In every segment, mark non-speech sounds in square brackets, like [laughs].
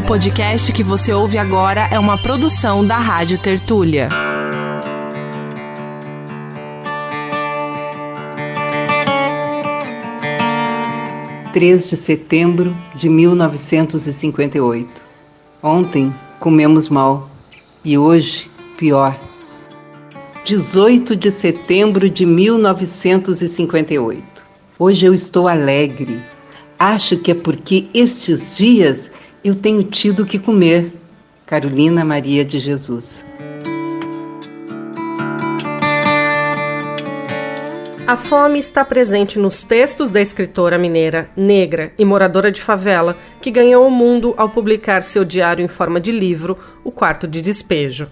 O podcast que você ouve agora é uma produção da Rádio Tertúlia. Três de setembro de 1958. Ontem comemos mal e hoje pior. 18 de setembro de 1958. Hoje eu estou alegre. Acho que é porque estes dias eu tenho tido que comer. Carolina Maria de Jesus. A fome está presente nos textos da escritora mineira, negra e moradora de favela, que ganhou o mundo ao publicar seu diário em forma de livro, O Quarto de Despejo.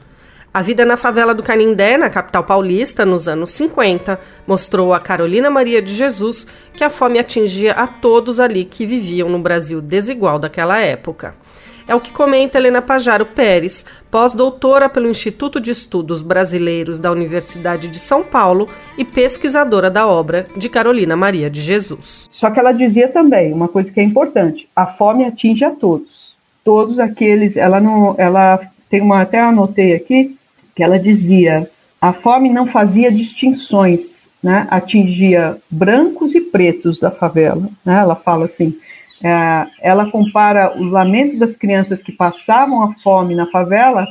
A vida na favela do Canindé, na capital paulista, nos anos 50, mostrou a Carolina Maria de Jesus que a fome atingia a todos ali que viviam no Brasil desigual daquela época. É o que comenta Helena Pajaro Pérez, pós-doutora pelo Instituto de Estudos Brasileiros da Universidade de São Paulo e pesquisadora da obra de Carolina Maria de Jesus. Só que ela dizia também uma coisa que é importante: a fome atinge a todos. Todos aqueles, ela não, ela tem uma até anotei aqui que ela dizia: a fome não fazia distinções, né? atingia brancos e pretos da favela. Né? Ela fala assim: é, ela compara os lamentos das crianças que passavam a fome na favela.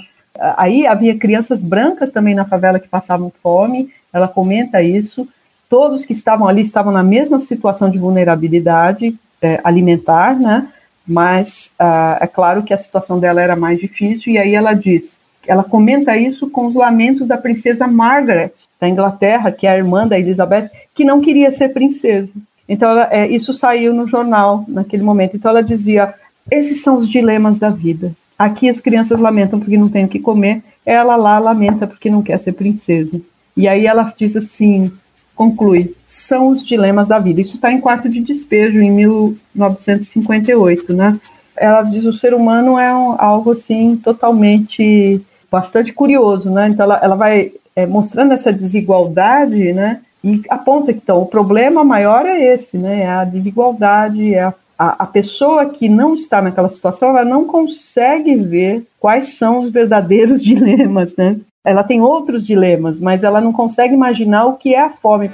Aí havia crianças brancas também na favela que passavam fome. Ela comenta isso. Todos que estavam ali estavam na mesma situação de vulnerabilidade é, alimentar, né? Mas uh, é claro que a situação dela era mais difícil. E aí ela diz: ela comenta isso com os lamentos da princesa Margaret, da Inglaterra, que é a irmã da Elizabeth, que não queria ser princesa. Então, ela, é, isso saiu no jornal naquele momento. Então, ela dizia: esses são os dilemas da vida. Aqui as crianças lamentam porque não têm o que comer, ela lá lamenta porque não quer ser princesa. E aí ela diz assim: conclui, são os dilemas da vida. Isso está em Quarto de Despejo, em 1958, né? Ela diz o ser humano é um, algo assim totalmente bastante curioso, né? Então ela, ela vai é, mostrando essa desigualdade, né? E aponta que então o problema maior é esse, né? É a desigualdade, é a, a, a pessoa que não está naquela situação, ela não consegue ver quais são os verdadeiros [laughs] dilemas, né? Ela tem outros dilemas, mas ela não consegue imaginar o que é a fome.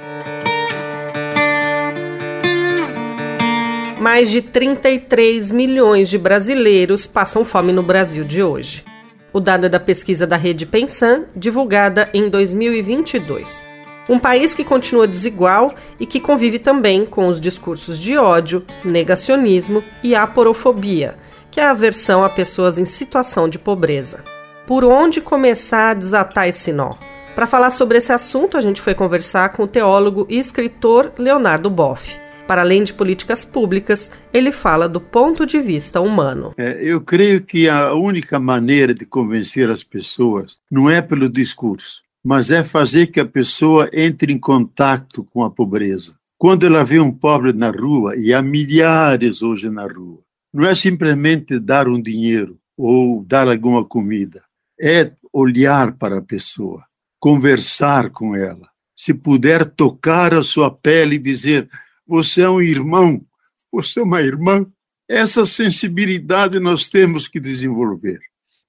Mais de 33 milhões de brasileiros passam fome no Brasil de hoje. O dado é da pesquisa da rede Pensan, divulgada em 2022. Um país que continua desigual e que convive também com os discursos de ódio, negacionismo e aporofobia, que é a aversão a pessoas em situação de pobreza. Por onde começar a desatar esse nó? Para falar sobre esse assunto, a gente foi conversar com o teólogo e escritor Leonardo Boff. Para além de políticas públicas, ele fala do ponto de vista humano. É, eu creio que a única maneira de convencer as pessoas não é pelo discurso, mas é fazer que a pessoa entre em contato com a pobreza. Quando ela vê um pobre na rua, e há milhares hoje na rua, não é simplesmente dar um dinheiro ou dar alguma comida, é olhar para a pessoa, conversar com ela. Se puder tocar a sua pele e dizer: você é um irmão, você é uma irmã. Essa sensibilidade nós temos que desenvolver.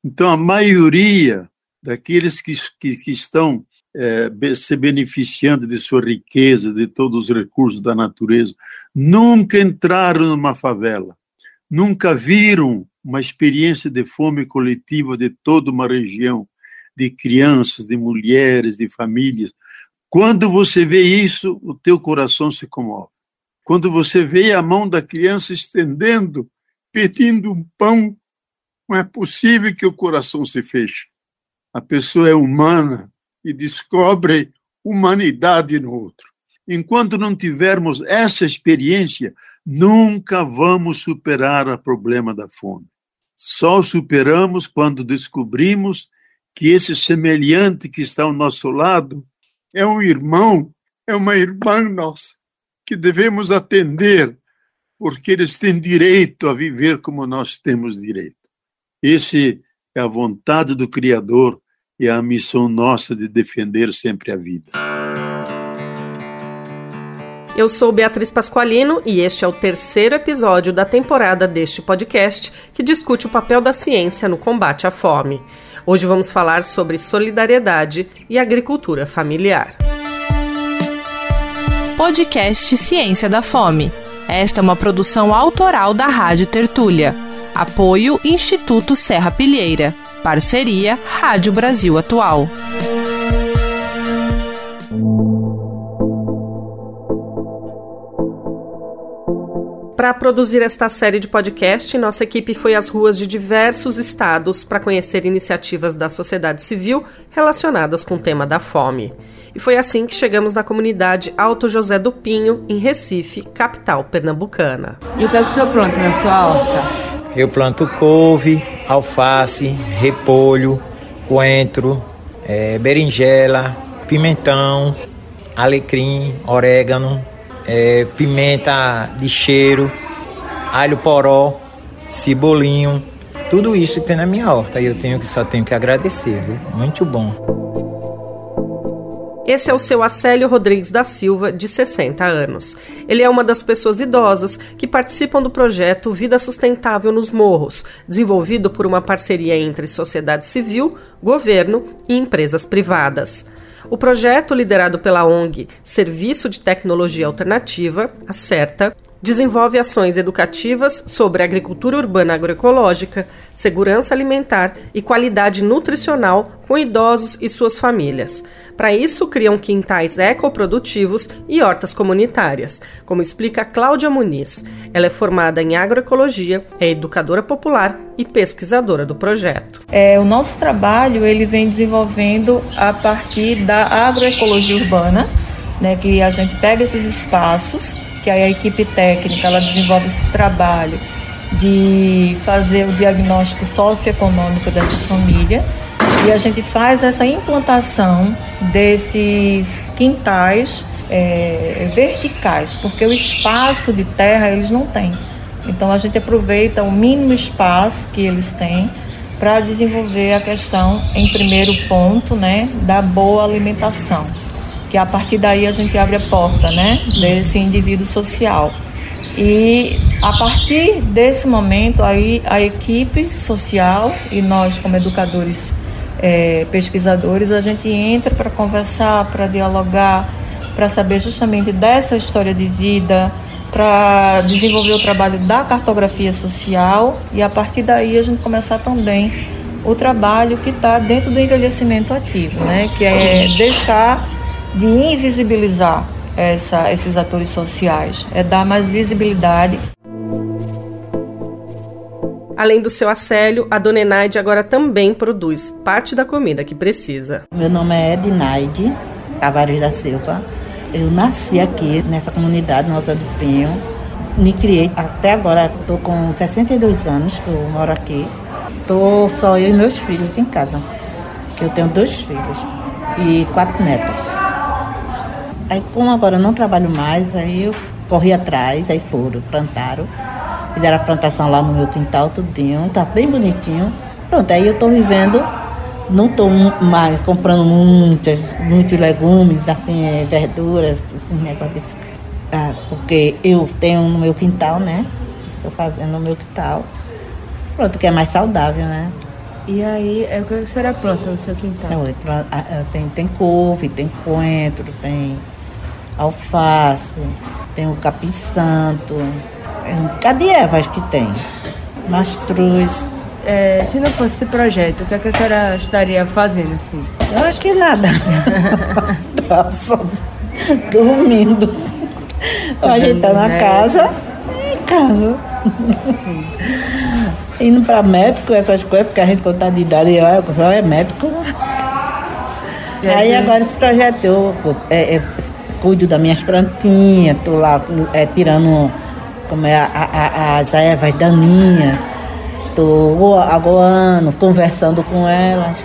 Então, a maioria daqueles que, que, que estão é, se beneficiando de sua riqueza, de todos os recursos da natureza, nunca entraram numa favela, nunca viram uma experiência de fome coletiva de toda uma região, de crianças, de mulheres, de famílias. Quando você vê isso, o teu coração se comove. Quando você vê a mão da criança estendendo, pedindo um pão, não é possível que o coração se feche. A pessoa é humana e descobre humanidade no outro. Enquanto não tivermos essa experiência, nunca vamos superar o problema da fome. Só superamos quando descobrimos que esse semelhante que está ao nosso lado é um irmão, é uma irmã nossa que devemos atender, porque eles têm direito a viver como nós temos direito. Esse é a vontade do Criador e a missão nossa de defender sempre a vida. Eu sou Beatriz Pasqualino e este é o terceiro episódio da temporada deste podcast que discute o papel da ciência no combate à fome. Hoje vamos falar sobre solidariedade e agricultura familiar. Podcast Ciência da Fome. Esta é uma produção autoral da Rádio Tertúlia. Apoio Instituto Serra Pilheira. Parceria Rádio Brasil Atual. Para produzir esta série de podcast, nossa equipe foi às ruas de diversos estados para conhecer iniciativas da sociedade civil relacionadas com o tema da fome. E foi assim que chegamos na comunidade Alto José do Pinho, em Recife, capital pernambucana. E o que, é que o senhor planta na sua horta? Eu planto couve, alface, repolho, coentro, é, berinjela, pimentão, alecrim, orégano, é, pimenta de cheiro, alho poró, cebolinho, tudo isso tem na minha horta e eu tenho que só tenho que agradecer, viu? muito bom. Esse é o seu Acélio Rodrigues da Silva, de 60 anos. Ele é uma das pessoas idosas que participam do projeto Vida Sustentável nos Morros, desenvolvido por uma parceria entre sociedade civil, governo e empresas privadas. O projeto, liderado pela ONG Serviço de Tecnologia Alternativa, a CERTA, desenvolve ações educativas sobre agricultura urbana agroecológica, segurança alimentar e qualidade nutricional com idosos e suas famílias. Para isso, criam quintais ecoprodutivos e hortas comunitárias, como explica Cláudia Muniz. Ela é formada em agroecologia, é educadora popular e pesquisadora do projeto. É, o nosso trabalho ele vem desenvolvendo a partir da agroecologia urbana, né, que a gente pega esses espaços que a equipe técnica ela desenvolve esse trabalho de fazer o diagnóstico socioeconômico dessa família e a gente faz essa implantação desses quintais é, verticais, porque o espaço de terra eles não têm. Então a gente aproveita o mínimo espaço que eles têm para desenvolver a questão, em primeiro ponto, né, da boa alimentação que a partir daí a gente abre a porta, né, desse indivíduo social. E a partir desse momento aí a equipe social e nós como educadores, é, pesquisadores, a gente entra para conversar, para dialogar, para saber justamente dessa história de vida, para desenvolver o trabalho da cartografia social e a partir daí a gente começar também o trabalho que está dentro do envelhecimento ativo, né, que é deixar de invisibilizar essa, esses atores sociais, é dar mais visibilidade. Além do seu acélio, a dona Enaide agora também produz parte da comida que precisa. Meu nome é Ednaide Tavares da Silva. Eu nasci aqui nessa comunidade, Nossa do Pinho. Me criei até agora, estou com 62 anos que eu moro aqui. Estou só eu e meus filhos em casa, que eu tenho dois filhos e quatro netos. Aí como agora eu não trabalho mais, aí eu corri atrás, aí foram, plantaram. Fizeram a plantação lá no meu quintal, tudinho, tá bem bonitinho. Pronto, aí eu tô vivendo, não tô mais comprando muitas, muitos legumes, assim, é, verduras, esse negócio de. Ah, porque eu tenho no meu quintal, né? Tô fazendo no meu quintal. Pronto, que é mais saudável, né? E aí, é o que a senhora planta no seu quintal? Então, tem, tem couve, tem coentro, tem alface, tem o capim santo, cadê ervas que tem? Mastruz. É, se não fosse esse projeto, o que, é que a senhora estaria fazendo assim? Eu acho que nada. [laughs] tá só dormindo. A gente tá na casa, em casa. Sim. Indo para médico, essas coisas, porque a gente quando tá de idade, só é médico. Aí agora esse projeto eu, é, é, cuido das minhas plantinhas, estou lá é, tirando como é, a, a, as ervas daninhas, estou aguando, conversando com elas. [laughs]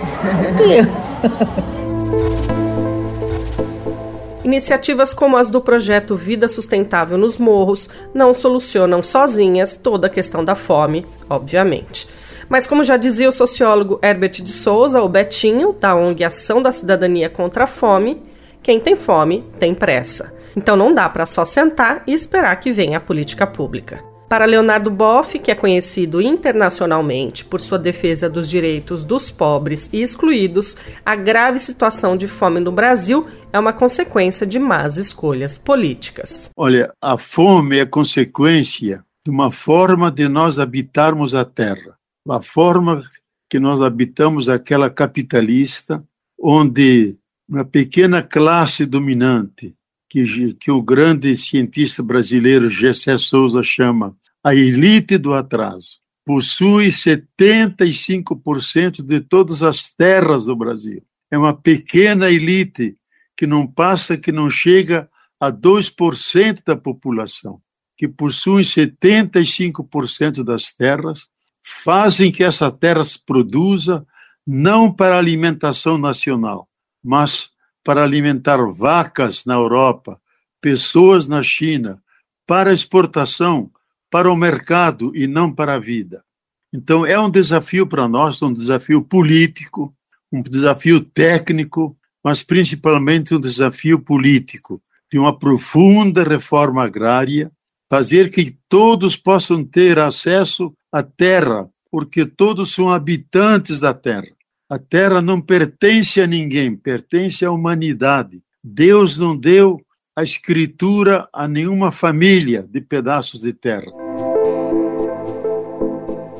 Iniciativas como as do projeto Vida Sustentável nos Morros não solucionam sozinhas toda a questão da fome, obviamente. Mas como já dizia o sociólogo Herbert de Souza, o Betinho, da ONG Ação da Cidadania contra a Fome, quem tem fome tem pressa. Então não dá para só sentar e esperar que venha a política pública. Para Leonardo Boff, que é conhecido internacionalmente por sua defesa dos direitos dos pobres e excluídos, a grave situação de fome no Brasil é uma consequência de más escolhas políticas. Olha, a fome é consequência de uma forma de nós habitarmos a terra, a forma que nós habitamos aquela capitalista, onde uma pequena classe dominante, que, que o grande cientista brasileiro Gessé Souza chama a elite do atraso possui 75% de todas as terras do Brasil. É uma pequena elite que não passa, que não chega a 2% da população, que possui 75% das terras, fazem que essa terra se produza não para alimentação nacional, mas para alimentar vacas na Europa, pessoas na China, para exportação para o mercado e não para a vida. Então, é um desafio para nós, um desafio político, um desafio técnico, mas principalmente um desafio político, de uma profunda reforma agrária, fazer que todos possam ter acesso à terra, porque todos são habitantes da terra. A terra não pertence a ninguém, pertence à humanidade. Deus não deu a escritura a nenhuma família de pedaços de terra.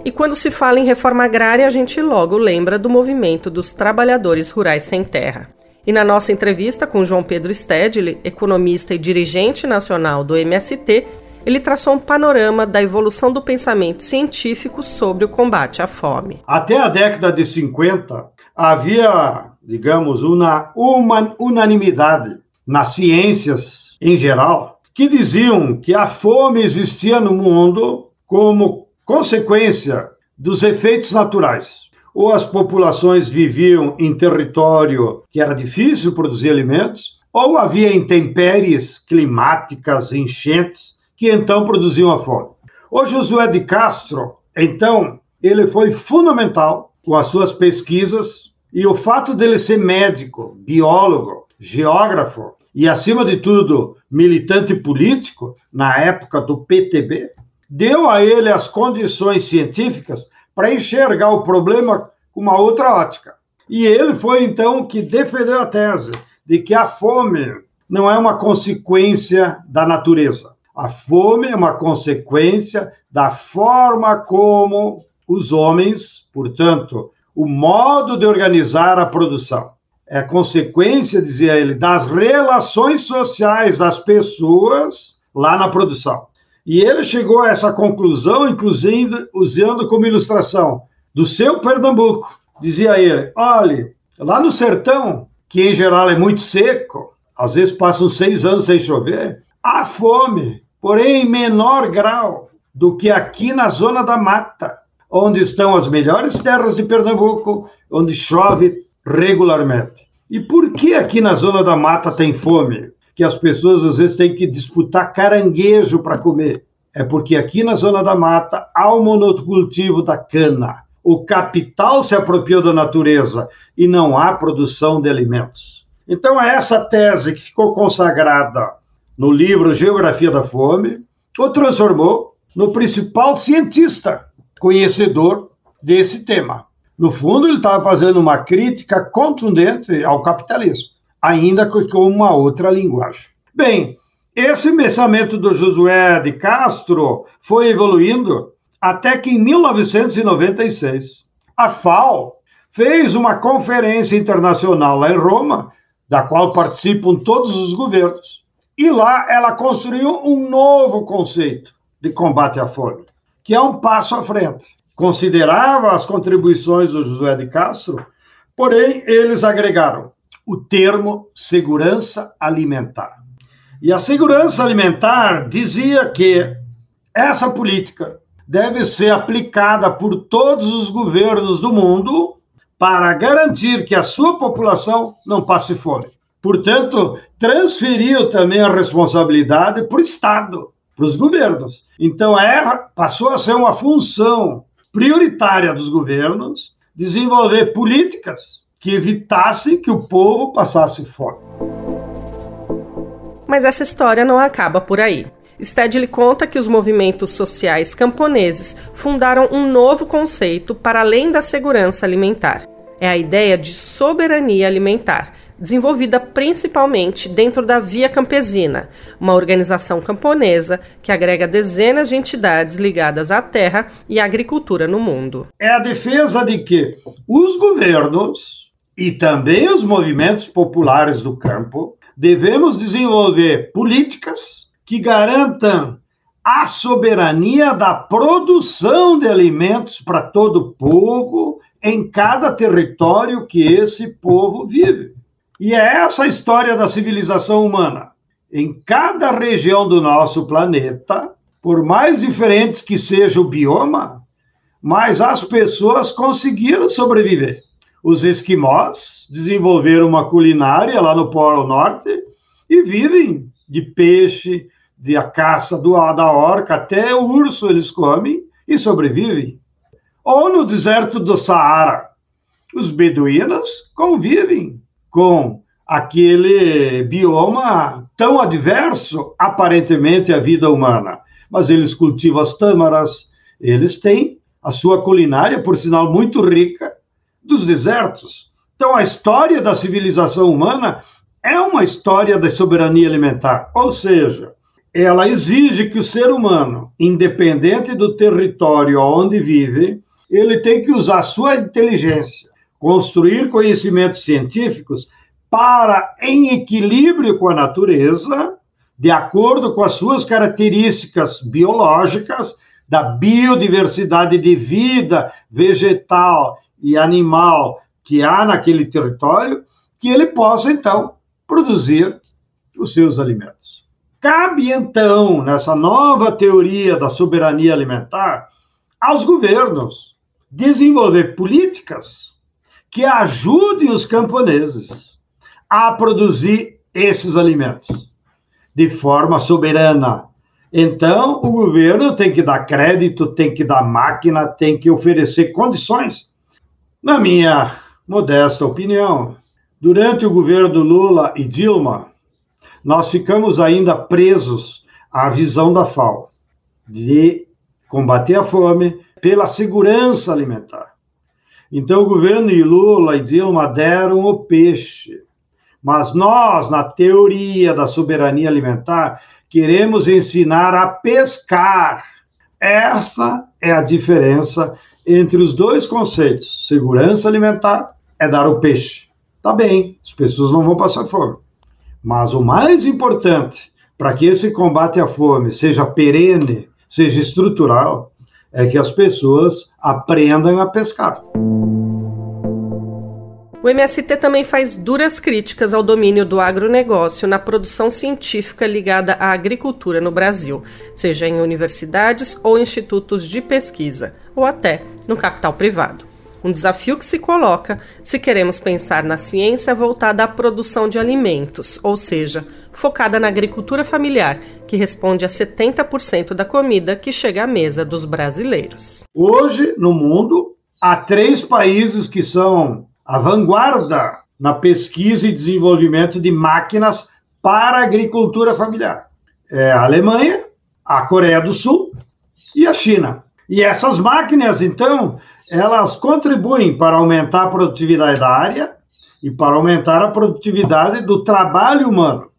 E quando se fala em reforma agrária, a gente logo lembra do movimento dos trabalhadores rurais sem terra. E na nossa entrevista com João Pedro Stedley, economista e dirigente nacional do MST, ele traçou um panorama da evolução do pensamento científico sobre o combate à fome. Até a década de 50, havia, digamos, uma, uma unanimidade nas ciências em geral que diziam que a fome existia no mundo como consequência dos efeitos naturais. Ou as populações viviam em território que era difícil produzir alimentos, ou havia intempéries climáticas, enchentes, que então produziam a fome. O Josué de Castro, então, ele foi fundamental com as suas pesquisas e o fato dele ser médico, biólogo, geógrafo e, acima de tudo, militante político na época do PTB, deu a ele as condições científicas para enxergar o problema com uma outra ótica. E ele foi então que defendeu a tese de que a fome não é uma consequência da natureza. A fome é uma consequência da forma como os homens, portanto, o modo de organizar a produção. É consequência, dizia ele, das relações sociais das pessoas lá na produção. E ele chegou a essa conclusão, inclusive usando como ilustração do seu Pernambuco. Dizia ele: olhe, lá no sertão, que em geral é muito seco, às vezes passam seis anos sem chover, há fome, porém em menor grau do que aqui na zona da mata, onde estão as melhores terras de Pernambuco, onde chove regularmente. E por que aqui na zona da mata tem fome? que as pessoas às vezes têm que disputar caranguejo para comer. É porque aqui na zona da mata há o monocultivo da cana. O capital se apropriou da natureza e não há produção de alimentos. Então é essa tese que ficou consagrada no livro Geografia da Fome, o transformou no principal cientista conhecedor desse tema. No fundo, ele estava fazendo uma crítica contundente ao capitalismo ainda com uma outra linguagem. Bem, esse pensamento do Josué de Castro foi evoluindo até que em 1996 a FAO fez uma conferência internacional lá em Roma, da qual participam todos os governos. E lá ela construiu um novo conceito de combate à fome, que é um passo à frente. Considerava as contribuições do Josué de Castro, porém eles agregaram o termo segurança alimentar. E a segurança alimentar dizia que essa política deve ser aplicada por todos os governos do mundo para garantir que a sua população não passe fome. Portanto, transferiu também a responsabilidade para o Estado, para os governos. Então, é, passou a ser uma função prioritária dos governos desenvolver políticas que evitassem que o povo passasse fome. Mas essa história não acaba por aí. Stedley conta que os movimentos sociais camponeses fundaram um novo conceito para além da segurança alimentar. É a ideia de soberania alimentar, desenvolvida principalmente dentro da Via Campesina, uma organização camponesa que agrega dezenas de entidades ligadas à terra e à agricultura no mundo. É a defesa de que os governos e também os movimentos populares do campo devemos desenvolver políticas que garantam a soberania da produção de alimentos para todo o povo em cada território que esse povo vive. E é essa a história da civilização humana. Em cada região do nosso planeta, por mais diferentes que seja o bioma, mas as pessoas conseguiram sobreviver. Os esquimós desenvolveram uma culinária lá no Polo Norte e vivem de peixe, de a caça do, da orca, até o urso eles comem e sobrevivem. Ou no deserto do Saara, os beduínos convivem com aquele bioma tão adverso, aparentemente, à vida humana. Mas eles cultivam as tâmaras, eles têm a sua culinária, por sinal, muito rica, dos desertos. Então, a história da civilização humana é uma história da soberania alimentar, ou seja, ela exige que o ser humano, independente do território onde vive, ele tem que usar sua inteligência construir conhecimentos científicos para, em equilíbrio com a natureza, de acordo com as suas características biológicas, da biodiversidade de vida vegetal e animal que há naquele território, que ele possa, então, produzir os seus alimentos. Cabe, então, nessa nova teoria da soberania alimentar, aos governos desenvolver políticas que ajudem os camponeses a produzir esses alimentos de forma soberana. Então, o governo tem que dar crédito, tem que dar máquina, tem que oferecer condições. Na minha modesta opinião, durante o governo Lula e Dilma, nós ficamos ainda presos à visão da FAO de combater a fome pela segurança alimentar. Então, o governo de Lula e Dilma deram o peixe. Mas nós, na teoria da soberania alimentar, queremos ensinar a pescar. Essa é a diferença entre os dois conceitos. Segurança alimentar é dar o peixe. Tá bem, as pessoas não vão passar fome. Mas o mais importante para que esse combate à fome seja perene, seja estrutural, é que as pessoas aprendam a pescar. O MST também faz duras críticas ao domínio do agronegócio na produção científica ligada à agricultura no Brasil, seja em universidades ou institutos de pesquisa, ou até no capital privado. Um desafio que se coloca se queremos pensar na ciência voltada à produção de alimentos, ou seja, focada na agricultura familiar, que responde a 70% da comida que chega à mesa dos brasileiros. Hoje, no mundo, há três países que são a vanguarda na pesquisa e desenvolvimento de máquinas para a agricultura familiar. É a Alemanha, a Coreia do Sul e a China. E essas máquinas, então, elas contribuem para aumentar a produtividade da área e para aumentar a produtividade do trabalho humano.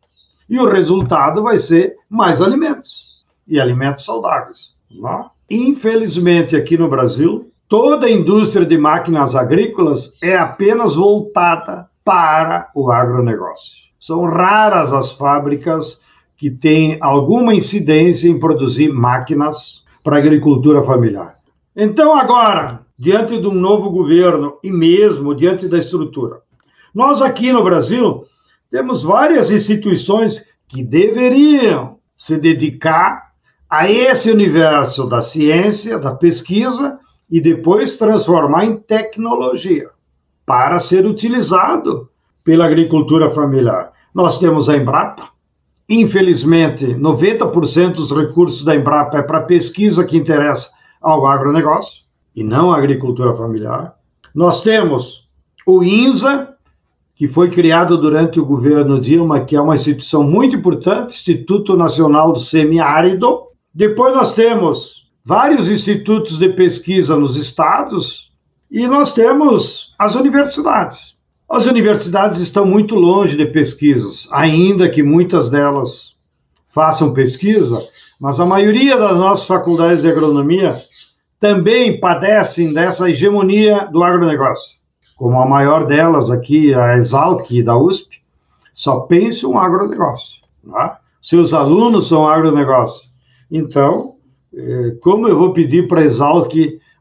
E o resultado vai ser mais alimentos e alimentos saudáveis. Não? É? Infelizmente, aqui no Brasil, toda a indústria de máquinas agrícolas é apenas voltada para o agronegócio. São raras as fábricas que têm alguma incidência em produzir máquinas para agricultura familiar. Então, agora, diante de um novo governo e mesmo diante da estrutura, nós aqui no Brasil temos várias instituições que deveriam se dedicar a esse universo da ciência, da pesquisa e depois transformar em tecnologia para ser utilizado pela agricultura familiar. Nós temos a Embrapa. Infelizmente, 90% dos recursos da Embrapa é para pesquisa que interessa ao agronegócio e não à agricultura familiar. Nós temos o INSA, que foi criado durante o governo Dilma, que é uma instituição muito importante, Instituto Nacional do Semiárido. Depois nós temos vários institutos de pesquisa nos estados e nós temos as universidades. As universidades estão muito longe de pesquisas, ainda que muitas delas façam pesquisa, mas a maioria das nossas faculdades de agronomia também padecem dessa hegemonia do agronegócio. Como a maior delas aqui, a Exalc da USP, só pensa um agronegócio. Tá? Seus alunos são agronegócio. Então, eh, como eu vou pedir para a Exalc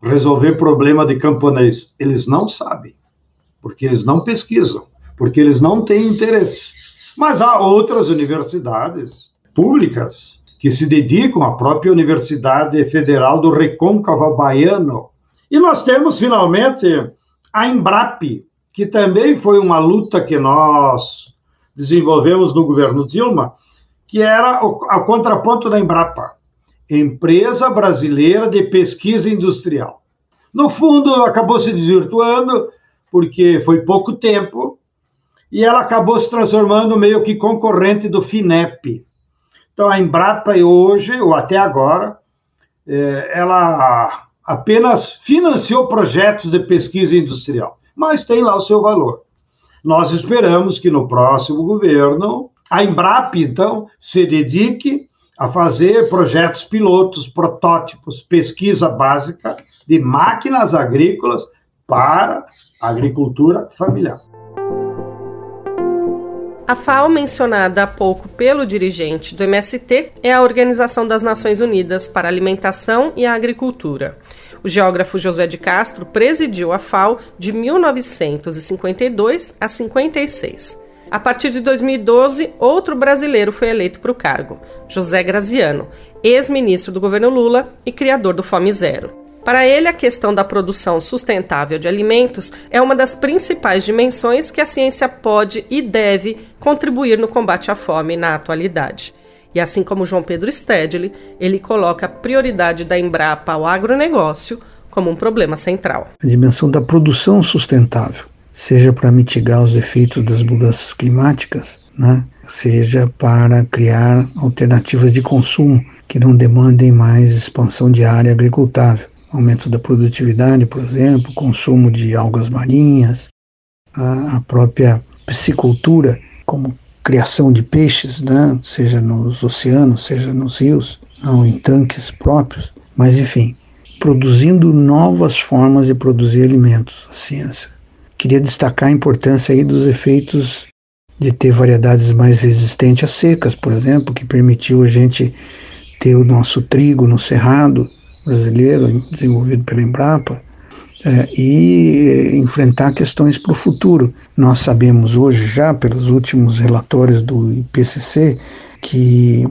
resolver problema de camponês? Eles não sabem, porque eles não pesquisam, porque eles não têm interesse. Mas há outras universidades públicas que se dedicam à própria Universidade Federal do Recôncavo Baiano. E nós temos, finalmente, a Embrap, que também foi uma luta que nós desenvolvemos no governo Dilma, que era o a contraponto da Embrapa, Empresa Brasileira de Pesquisa Industrial. No fundo, acabou se desvirtuando, porque foi pouco tempo, e ela acabou se transformando meio que concorrente do FINEP, então, a Embrapa hoje, ou até agora, é, ela apenas financiou projetos de pesquisa industrial, mas tem lá o seu valor. Nós esperamos que no próximo governo a Embrapa, então, se dedique a fazer projetos pilotos, protótipos, pesquisa básica de máquinas agrícolas para a agricultura familiar. A FAO, mencionada há pouco pelo dirigente do MST, é a Organização das Nações Unidas para a Alimentação e a Agricultura. O geógrafo José de Castro presidiu a FAO de 1952 a 56. A partir de 2012, outro brasileiro foi eleito para o cargo, José Graziano, ex-ministro do governo Lula e criador do Fome Zero. Para ele, a questão da produção sustentável de alimentos é uma das principais dimensões que a ciência pode e deve contribuir no combate à fome na atualidade. E assim como João Pedro Stedley, ele coloca a prioridade da Embrapa ao agronegócio como um problema central. A dimensão da produção sustentável, seja para mitigar os efeitos das mudanças climáticas, né? seja para criar alternativas de consumo que não demandem mais expansão de área agricultável aumento da produtividade, por exemplo, consumo de algas marinhas, a, própria piscicultura, como criação de peixes, né, seja nos oceanos, seja nos rios, ou em tanques próprios, mas enfim, produzindo novas formas de produzir alimentos, a ciência. Queria destacar a importância aí dos efeitos de ter variedades mais resistentes a secas, por exemplo, que permitiu a gente ter o nosso trigo no cerrado, brasileiro, desenvolvido pela Embrapa, é, e enfrentar questões para o futuro. Nós sabemos hoje, já pelos últimos relatórios do IPCC, que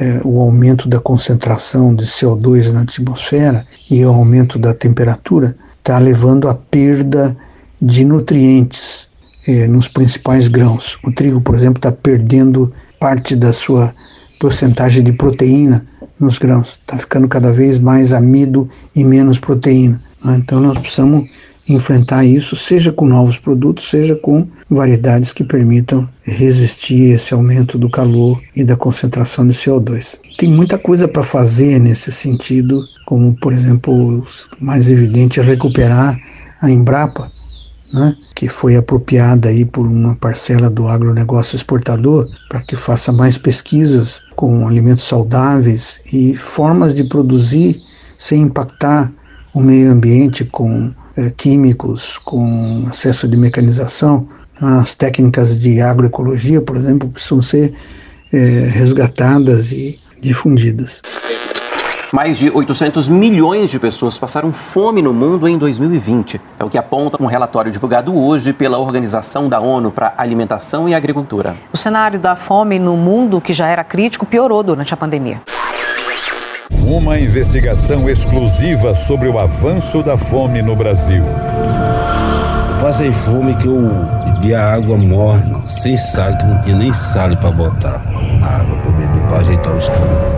é, o aumento da concentração de CO2 na atmosfera e o aumento da temperatura está levando à perda de nutrientes é, nos principais grãos. O trigo, por exemplo, está perdendo parte da sua porcentagem de proteína nos grãos. Está ficando cada vez mais amido e menos proteína. Né? Então nós precisamos enfrentar isso, seja com novos produtos, seja com variedades que permitam resistir a esse aumento do calor e da concentração de CO2. Tem muita coisa para fazer nesse sentido, como por exemplo, o mais evidente é recuperar a Embrapa, né, que foi apropriada aí por uma parcela do agronegócio exportador para que faça mais pesquisas com alimentos saudáveis e formas de produzir sem impactar o meio ambiente com é, químicos, com acesso de mecanização. As técnicas de agroecologia, por exemplo, precisam ser é, resgatadas e difundidas. Mais de 800 milhões de pessoas passaram fome no mundo em 2020. É o que aponta um relatório divulgado hoje pela Organização da ONU para Alimentação e Agricultura. O cenário da fome no mundo, que já era crítico, piorou durante a pandemia. Uma investigação exclusiva sobre o avanço da fome no Brasil. Passei fome que eu bebia água morna, sem sal, que não tinha nem sal para botar na água para beber, para ajeitar o estômago.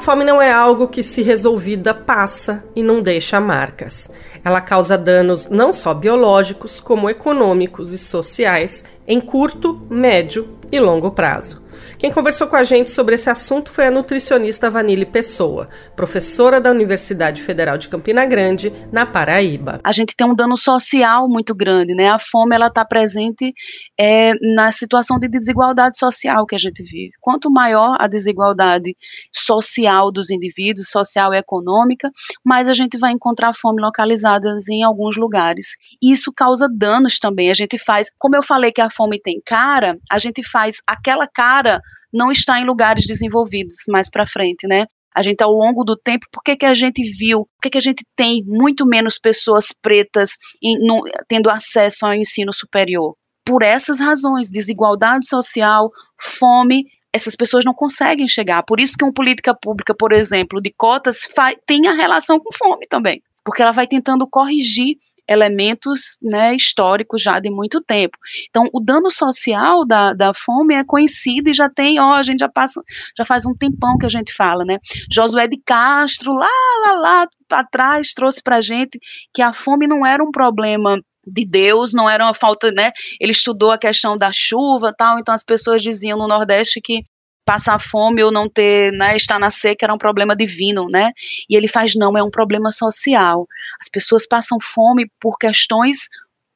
Fome não é algo que, se resolvida, passa e não deixa marcas. Ela causa danos não só biológicos, como econômicos e sociais em curto, médio e longo prazo. Quem conversou com a gente sobre esse assunto foi a nutricionista Vanille Pessoa, professora da Universidade Federal de Campina Grande, na Paraíba. A gente tem um dano social muito grande, né? A fome ela está presente é, na situação de desigualdade social que a gente vive. Quanto maior a desigualdade social dos indivíduos, social e econômica, mais a gente vai encontrar fome localizada em alguns lugares. E isso causa danos também. A gente faz, como eu falei que a fome tem cara, a gente faz aquela cara não está em lugares desenvolvidos mais para frente, né? A gente, ao longo do tempo, por que, que a gente viu, por que, que a gente tem muito menos pessoas pretas em, no, tendo acesso ao ensino superior? Por essas razões, desigualdade social, fome, essas pessoas não conseguem chegar. Por isso que uma política pública, por exemplo, de cotas, tem a relação com fome também, porque ela vai tentando corrigir elementos né, históricos já de muito tempo. Então, o dano social da, da fome é conhecido e já tem, ó, a gente já passa, já faz um tempão que a gente fala, né? Josué de Castro, lá, lá, lá atrás, trouxe para gente que a fome não era um problema de Deus, não era uma falta, né? Ele estudou a questão da chuva, tal, então as pessoas diziam no Nordeste que passar fome ou não ter, né, estar na seca era um problema divino, né? E ele faz não, é um problema social. As pessoas passam fome por questões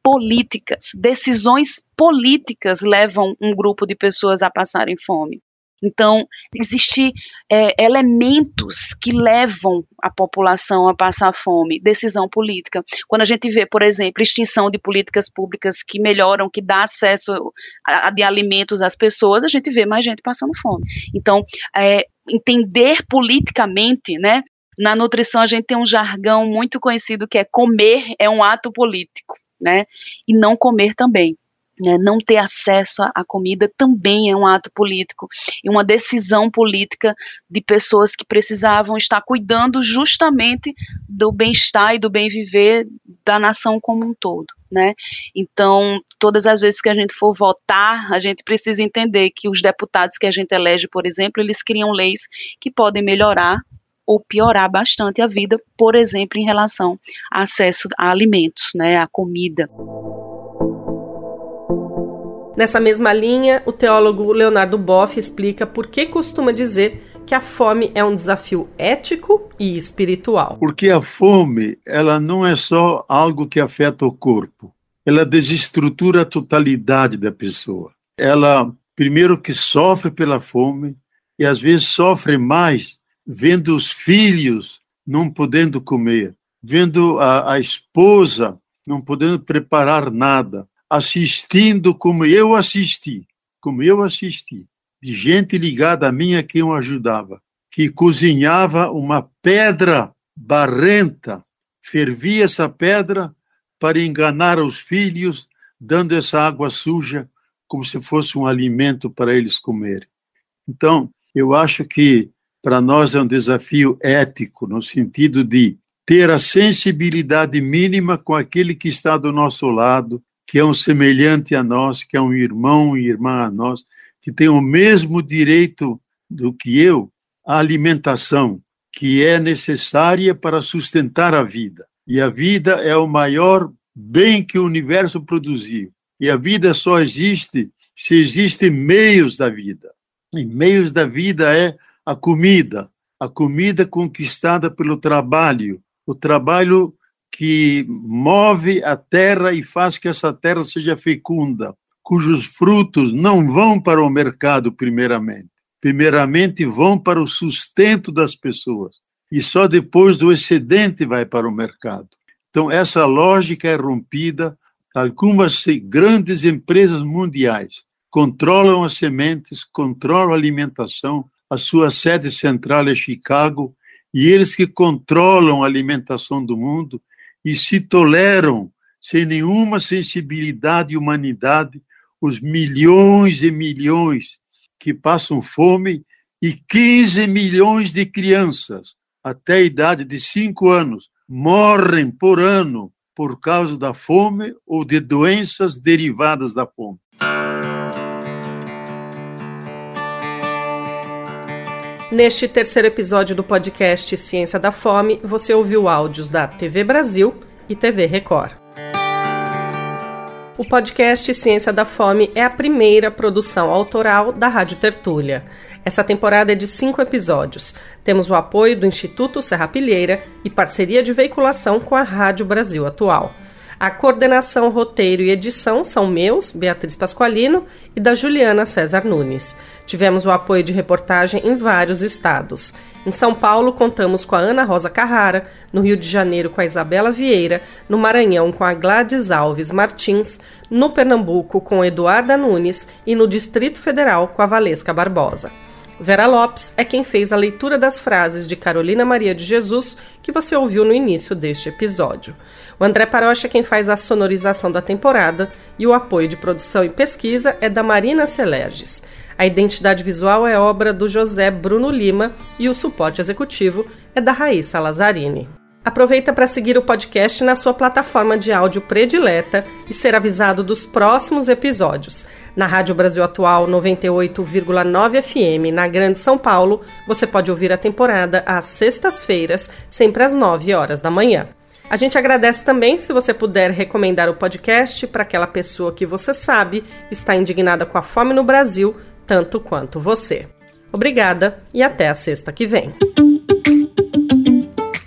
políticas, decisões políticas levam um grupo de pessoas a passarem fome. Então, existem é, elementos que levam a população a passar fome, decisão política. Quando a gente vê, por exemplo, extinção de políticas públicas que melhoram, que dá acesso a, a de alimentos às pessoas, a gente vê mais gente passando fome. Então, é, entender politicamente, né? Na nutrição a gente tem um jargão muito conhecido que é comer é um ato político, né? E não comer também. Né, não ter acesso à comida também é um ato político e uma decisão política de pessoas que precisavam estar cuidando justamente do bem-estar e do bem viver da nação como um todo, né? Então, todas as vezes que a gente for votar, a gente precisa entender que os deputados que a gente elege, por exemplo, eles criam leis que podem melhorar ou piorar bastante a vida, por exemplo, em relação a acesso a alimentos, né, a comida. Nessa mesma linha, o teólogo Leonardo Boff explica por que costuma dizer que a fome é um desafio ético e espiritual. Porque a fome, ela não é só algo que afeta o corpo, ela desestrutura a totalidade da pessoa. Ela, primeiro, que sofre pela fome e às vezes sofre mais vendo os filhos não podendo comer, vendo a, a esposa não podendo preparar nada, assistindo como eu assisti, como eu assisti, de gente ligada a mim a quem eu ajudava, que cozinhava uma pedra barrenta, fervia essa pedra para enganar os filhos, dando essa água suja como se fosse um alimento para eles comerem. Então, eu acho que para nós é um desafio ético, no sentido de ter a sensibilidade mínima com aquele que está do nosso lado, que é um semelhante a nós, que é um irmão e irmã a nós, que tem o mesmo direito do que eu à alimentação, que é necessária para sustentar a vida. E a vida é o maior bem que o universo produziu. E a vida só existe se existem meios da vida. E meios da vida é a comida, a comida conquistada pelo trabalho, o trabalho que move a terra e faz que essa terra seja fecunda, cujos frutos não vão para o mercado, primeiramente. Primeiramente vão para o sustento das pessoas e só depois do excedente vai para o mercado. Então, essa lógica é rompida. Algumas grandes empresas mundiais controlam as sementes, controlam a alimentação, a sua sede central é Chicago, e eles que controlam a alimentação do mundo e se toleram sem nenhuma sensibilidade e humanidade os milhões e milhões que passam fome e 15 milhões de crianças até a idade de 5 anos morrem por ano por causa da fome ou de doenças derivadas da fome. Neste terceiro episódio do podcast Ciência da Fome, você ouviu áudios da TV Brasil e TV Record. O podcast Ciência da Fome é a primeira produção autoral da Rádio Tertúlia. Essa temporada é de cinco episódios. Temos o apoio do Instituto Serra Pilheira e parceria de veiculação com a Rádio Brasil Atual. A coordenação, roteiro e edição são meus, Beatriz Pasqualino, e da Juliana César Nunes. Tivemos o apoio de reportagem em vários estados. Em São Paulo, contamos com a Ana Rosa Carrara, no Rio de Janeiro, com a Isabela Vieira, no Maranhão, com a Gladys Alves Martins, no Pernambuco, com Eduarda Nunes e no Distrito Federal, com a Valesca Barbosa. Vera Lopes é quem fez a leitura das frases de Carolina Maria de Jesus que você ouviu no início deste episódio. O André Parocha é quem faz a sonorização da temporada e o apoio de produção e pesquisa é da Marina Celerges. A identidade visual é obra do José Bruno Lima e o suporte executivo é da Raíssa Lazzarini. Aproveita para seguir o podcast na sua plataforma de áudio predileta e ser avisado dos próximos episódios. Na Rádio Brasil Atual 98,9 FM, na Grande São Paulo, você pode ouvir a temporada às sextas-feiras, sempre às 9 horas da manhã. A gente agradece também se você puder recomendar o podcast para aquela pessoa que você sabe está indignada com a fome no Brasil, tanto quanto você. Obrigada e até a sexta que vem.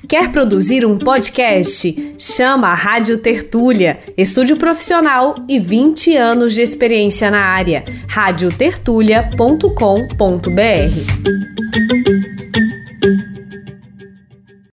Quer produzir um podcast? Chama a Rádio Tertúlia, estúdio profissional e 20 anos de experiência na área. radiotertulia.com.br